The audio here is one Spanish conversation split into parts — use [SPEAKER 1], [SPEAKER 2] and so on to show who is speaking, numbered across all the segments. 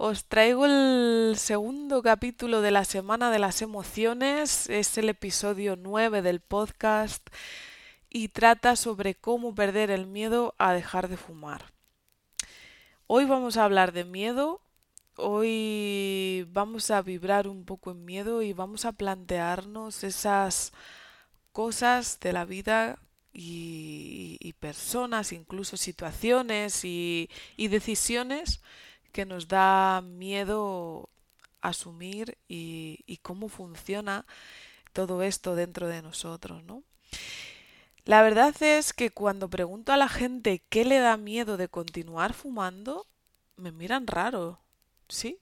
[SPEAKER 1] Os traigo el segundo capítulo de la Semana de las Emociones, es el episodio 9 del podcast y trata sobre cómo perder el miedo a dejar de fumar. Hoy vamos a hablar de miedo, hoy vamos a vibrar un poco en miedo y vamos a plantearnos esas cosas de la vida y, personas, incluso situaciones y, y decisiones que nos da miedo asumir y, cómo funciona todo esto dentro de nosotros, ¿no? La verdad es que cuando pregunto a la gente qué le da miedo de continuar fumando, me miran raro, ¿sí?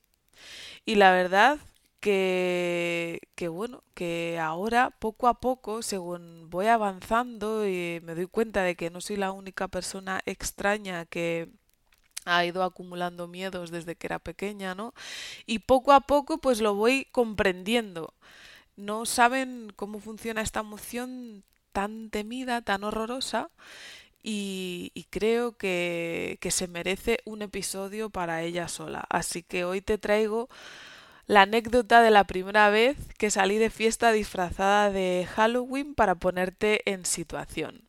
[SPEAKER 1] Y la verdad que, que bueno, que ahora poco a poco, según voy avanzando y me doy cuenta de que no soy la única persona extraña que ha ido acumulando miedos desde que era pequeña, ¿no? Y poco a poco pues lo voy comprendiendo. No saben cómo funciona esta emoción tan temida, tan horrorosa, y, creo que, que se merece un episodio para ella sola. Así que hoy te traigo la anécdota de la primera vez que salí de fiesta disfrazada de Halloween para ponerte en situación.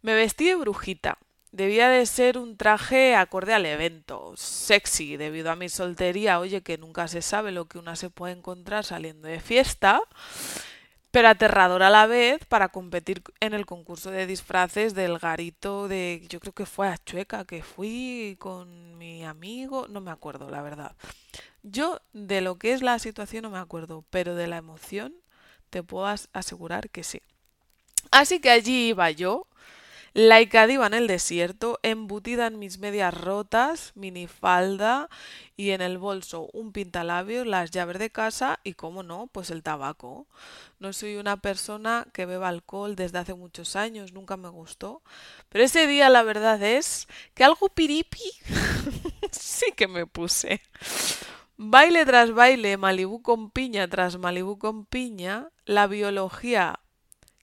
[SPEAKER 1] Me vestí de brujita, Debía de ser un traje acorde al evento, sexy, debido a mi soltería, oye, que nunca se sabe lo que una se puede encontrar saliendo de fiesta, pero aterrador a la vez para competir en el concurso de disfraces del garito de, yo creo que fue a Chueca, que fui con mi amigo, no me acuerdo, la verdad. Yo de lo que es la situación no me acuerdo, pero de la emoción te puedo asegurar que sí. Así que allí iba yo, Laica diva en el desierto, embutida en mis medias rotas, minifalda y en el bolso un pintalabios, las llaves de casa y, como no, pues el tabaco. No soy una persona que beba alcohol desde hace muchos años, nunca me gustó. Pero ese día la verdad es que algo piripi sí que me puse. Baile tras baile, Malibú con piña tras Malibú con piña, la biología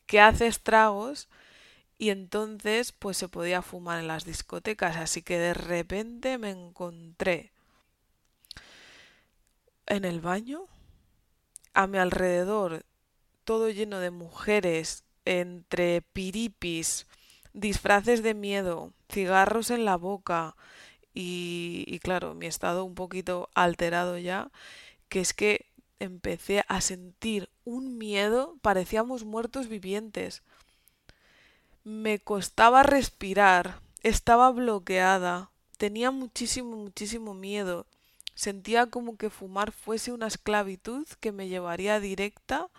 [SPEAKER 1] que hace estragos y entonces pues se podía fumar en las discotecas, así que de repente me encontré en el baño, a mi alrededor todo lleno de mujeres, entre piripis, disfraces de miedo, cigarros en la boca y, y claro, mi estado un poquito alterado ya, que es que empecé a sentir un miedo, parecíamos muertos vivientes. Me costaba respirar, estaba bloqueada, tenía muchísimo, muchísimo miedo. Sentía como que fumar fuese una esclavitud que me llevaría directa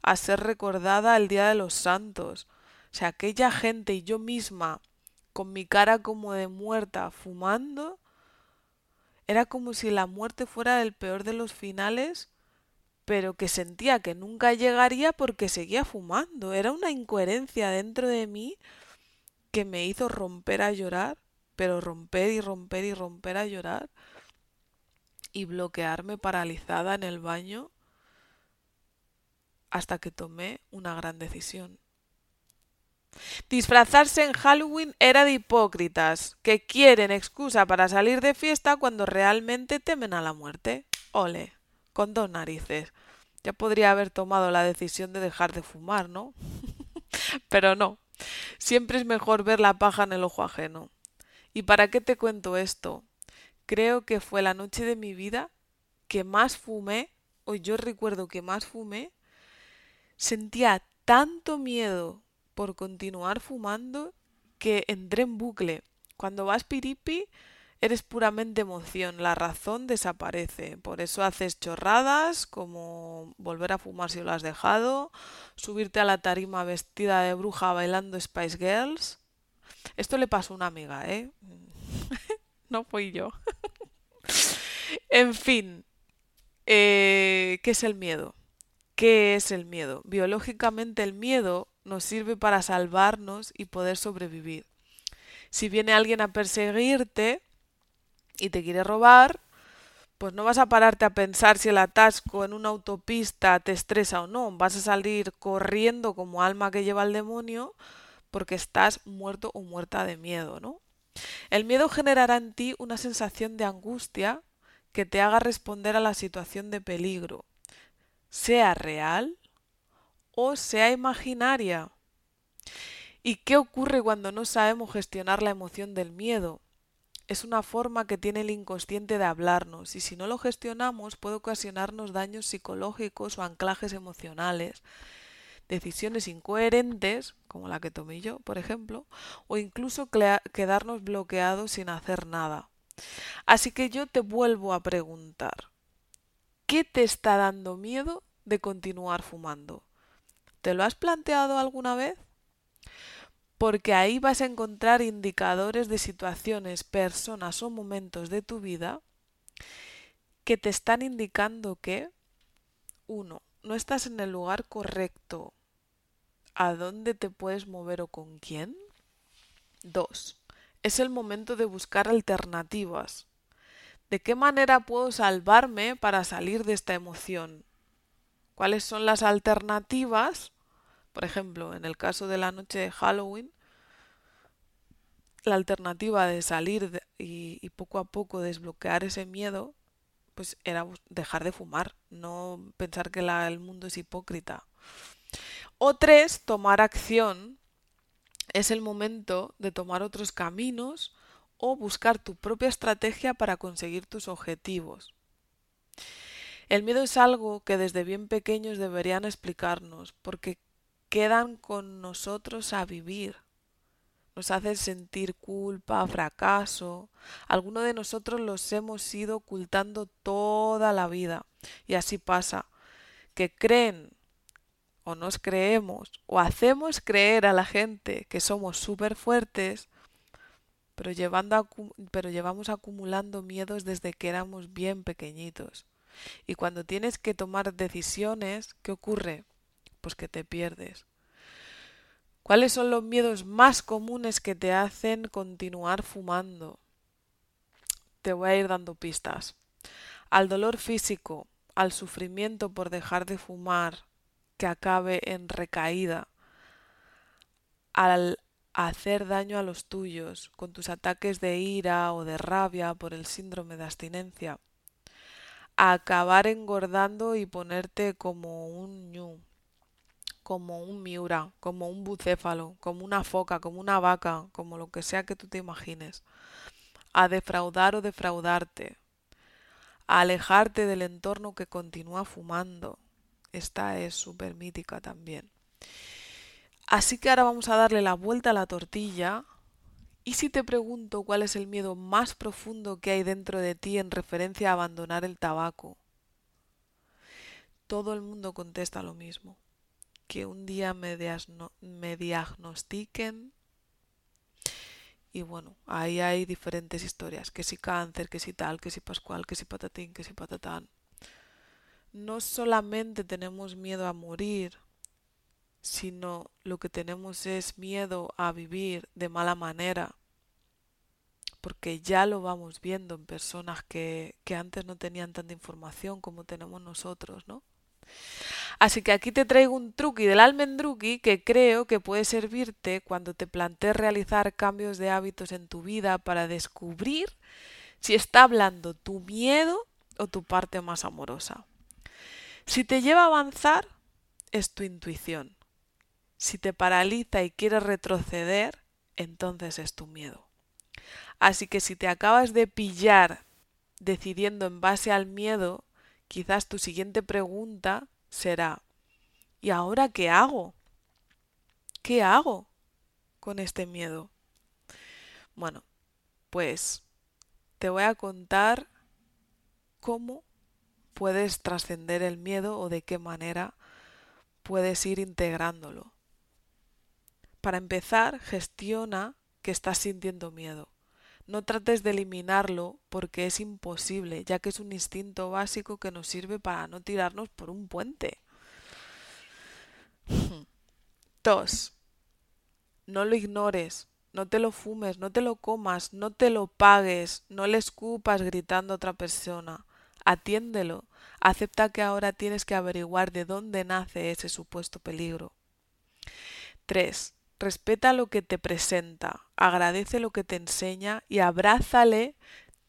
[SPEAKER 1] a ser recordada el Día de los Santos. O sea, aquella gente y yo misma, con mi cara como de muerta, fumando, era como si la muerte fuera el peor de los finales pero que sentía que nunca llegaría porque seguía fumando. Era una incoherencia dentro de mí que me hizo romper a llorar, pero romper y romper y romper a llorar y bloquearme paralizada en el baño hasta que tomé una gran decisión. Disfrazarse en Halloween era de hipócritas, que quieren excusa para salir de fiesta cuando realmente temen a la muerte. Ole con dos narices. Ya podría haber tomado la decisión de dejar de fumar, ¿no? Pero no. Siempre es mejor ver la paja en el ojo ajeno. ¿Y para qué te cuento esto? Creo que fue la noche de mi vida que más fumé, o yo recuerdo que más fumé, sentía tanto miedo por continuar fumando que entré en bucle. Cuando vas piripi, eres puramente emoción, la razón desaparece. Por eso haces chorradas como volver a fumar si lo has dejado, subirte a la tarima vestida de bruja bailando Spice Girls. Esto le pasó a una amiga, ¿eh? no fui yo. en fin, eh, ¿qué es el miedo? ¿Qué es el miedo? Biológicamente el miedo nos sirve para salvarnos y poder sobrevivir. Si viene alguien a perseguirte y te quiere robar, pues no vas a pararte a pensar si el atasco en una autopista te estresa o no. Vas a salir corriendo como alma que lleva el demonio porque estás muerto o muerta de miedo, ¿no? El miedo generará en ti una sensación de angustia que te haga responder a la situación de peligro, sea real o sea imaginaria. ¿Y qué ocurre cuando no sabemos gestionar la emoción del miedo? Es una forma que tiene el inconsciente de hablarnos y si no lo gestionamos puede ocasionarnos daños psicológicos o anclajes emocionales, decisiones incoherentes, como la que tomé yo, por ejemplo, o incluso quedarnos bloqueados sin hacer nada. Así que yo te vuelvo a preguntar, ¿qué te está dando miedo de continuar fumando? ¿Te lo has planteado alguna vez? Porque ahí vas a encontrar indicadores de situaciones, personas o momentos de tu vida que te están indicando que, uno, no estás en el lugar correcto. ¿A dónde te puedes mover o con quién? Dos, es el momento de buscar alternativas. ¿De qué manera puedo salvarme para salir de esta emoción? ¿Cuáles son las alternativas? Por ejemplo, en el caso de la noche de Halloween, la alternativa de salir y, poco a poco desbloquear ese miedo, pues era dejar de fumar, no pensar que la, el mundo es hipócrita. O tres, tomar acción. Es el momento de tomar otros caminos o buscar tu propia estrategia para conseguir tus objetivos. El miedo es algo que desde bien pequeños deberían explicarnos, porque quedan con nosotros a vivir. Nos hacen sentir culpa, fracaso. Algunos de nosotros los hemos ido ocultando toda la vida. Y así pasa, que creen o nos creemos o hacemos creer a la gente que somos súper fuertes, pero, llevando pero llevamos acumulando miedos desde que éramos bien pequeñitos. Y cuando tienes que tomar decisiones, ¿qué ocurre? Pues que te pierdes. ¿Cuáles son los miedos más comunes que te hacen continuar fumando? Te voy a ir dando pistas. Al dolor físico, al sufrimiento por dejar de fumar, que acabe en recaída, al hacer daño a los tuyos, con tus ataques de ira o de rabia por el síndrome de abstinencia, a acabar engordando y ponerte como un ñu, como un miura, como un bucéfalo, como una foca, como una vaca, como lo que sea que tú te imagines, a defraudar o defraudarte, a alejarte del entorno que continúa fumando. Esta es súper mítica también. Así que ahora vamos a darle la vuelta a la tortilla. ¿Y si te pregunto cuál es el miedo más profundo que hay dentro de ti en referencia a abandonar el tabaco? Todo el mundo contesta lo mismo que un día me, me diagnostiquen y bueno, ahí hay diferentes historias, que si cáncer, que si tal, que si pascual, que si patatín, que si patatán. No solamente tenemos miedo a morir, sino lo que tenemos es miedo a vivir de mala manera, porque ya lo vamos viendo en personas que, que antes no tenían tanta información como tenemos nosotros, ¿no? Así que aquí te traigo un truqui del almendruqui que creo que puede servirte cuando te plantees realizar cambios de hábitos en tu vida para descubrir si está hablando tu miedo o tu parte más amorosa. Si te lleva a avanzar, es tu intuición. Si te paraliza y quieres retroceder, entonces es tu miedo. Así que si te acabas de pillar decidiendo en base al miedo, quizás tu siguiente pregunta será, ¿y ahora qué hago? ¿Qué hago con este miedo? Bueno, pues te voy a contar cómo puedes trascender el miedo o de qué manera puedes ir integrándolo. Para empezar, gestiona que estás sintiendo miedo. No trates de eliminarlo porque es imposible, ya que es un instinto básico que nos sirve para no tirarnos por un puente. 2. No lo ignores, no te lo fumes, no te lo comas, no te lo pagues, no le escupas gritando a otra persona. Atiéndelo. Acepta que ahora tienes que averiguar de dónde nace ese supuesto peligro. 3. Respeta lo que te presenta, agradece lo que te enseña y abrázale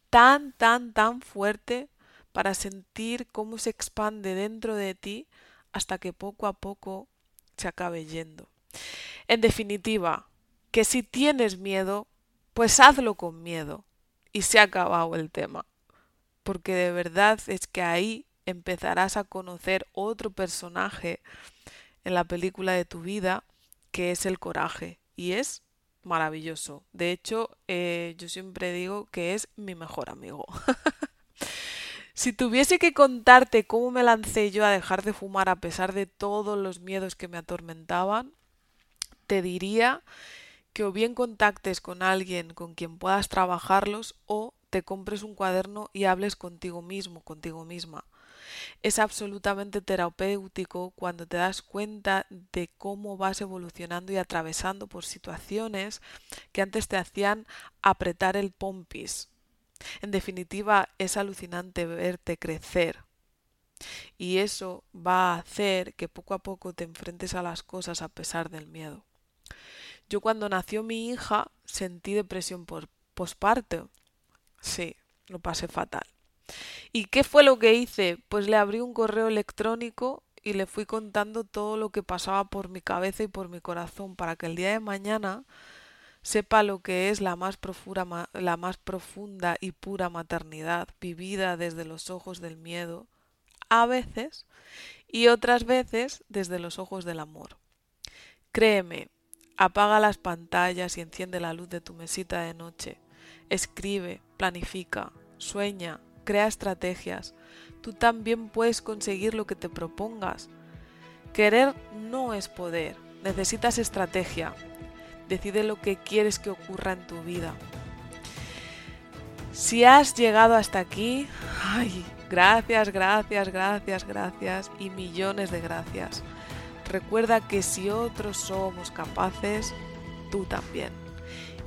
[SPEAKER 1] tan, tan, tan fuerte para sentir cómo se expande dentro de ti hasta que poco a poco se acabe yendo. En definitiva, que si tienes miedo, pues hazlo con miedo y se ha acabado el tema. Porque de verdad es que ahí empezarás a conocer otro personaje en la película de tu vida que es el coraje y es maravilloso. De hecho, eh, yo siempre digo que es mi mejor amigo. si tuviese que contarte cómo me lancé yo a dejar de fumar a pesar de todos los miedos que me atormentaban, te diría que o bien contactes con alguien con quien puedas trabajarlos o te compres un cuaderno y hables contigo mismo, contigo misma. Es absolutamente terapéutico cuando te das cuenta de cómo vas evolucionando y atravesando por situaciones que antes te hacían apretar el pompis. En definitiva, es alucinante verte crecer. Y eso va a hacer que poco a poco te enfrentes a las cosas a pesar del miedo. Yo cuando nació mi hija sentí depresión por posparto. Sí, lo pasé fatal. ¿Y qué fue lo que hice? Pues le abrí un correo electrónico y le fui contando todo lo que pasaba por mi cabeza y por mi corazón para que el día de mañana sepa lo que es la más, profunda, la más profunda y pura maternidad vivida desde los ojos del miedo, a veces, y otras veces desde los ojos del amor. Créeme, apaga las pantallas y enciende la luz de tu mesita de noche. Escribe, planifica, sueña, crea estrategias. Tú también puedes conseguir lo que te propongas. Querer no es poder, necesitas estrategia. Decide lo que quieres que ocurra en tu vida. Si has llegado hasta aquí, ay, gracias, gracias, gracias, gracias y millones de gracias. Recuerda que si otros somos capaces, tú también.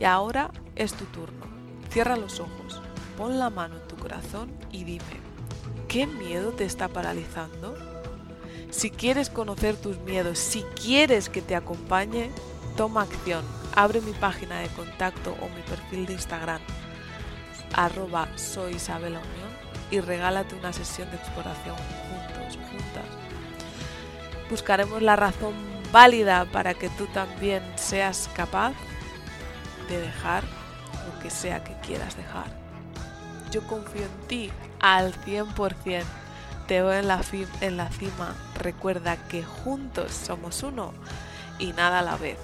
[SPEAKER 1] Y ahora es tu turno. Cierra los ojos, pon la mano y dime, ¿qué miedo te está paralizando? Si quieres conocer tus miedos, si quieres que te acompañe, toma acción. Abre mi página de contacto o mi perfil de Instagram, arroba soy Isabela Unión, y regálate una sesión de exploración juntos, juntas. Buscaremos la razón válida para que tú también seas capaz de dejar lo que sea que quieras dejar. Yo confío en ti al 100%. Te veo en la, en la cima. Recuerda que juntos somos uno y nada a la vez.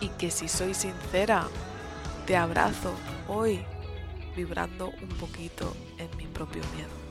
[SPEAKER 1] Y que si soy sincera, te abrazo hoy vibrando un poquito en mi propio miedo.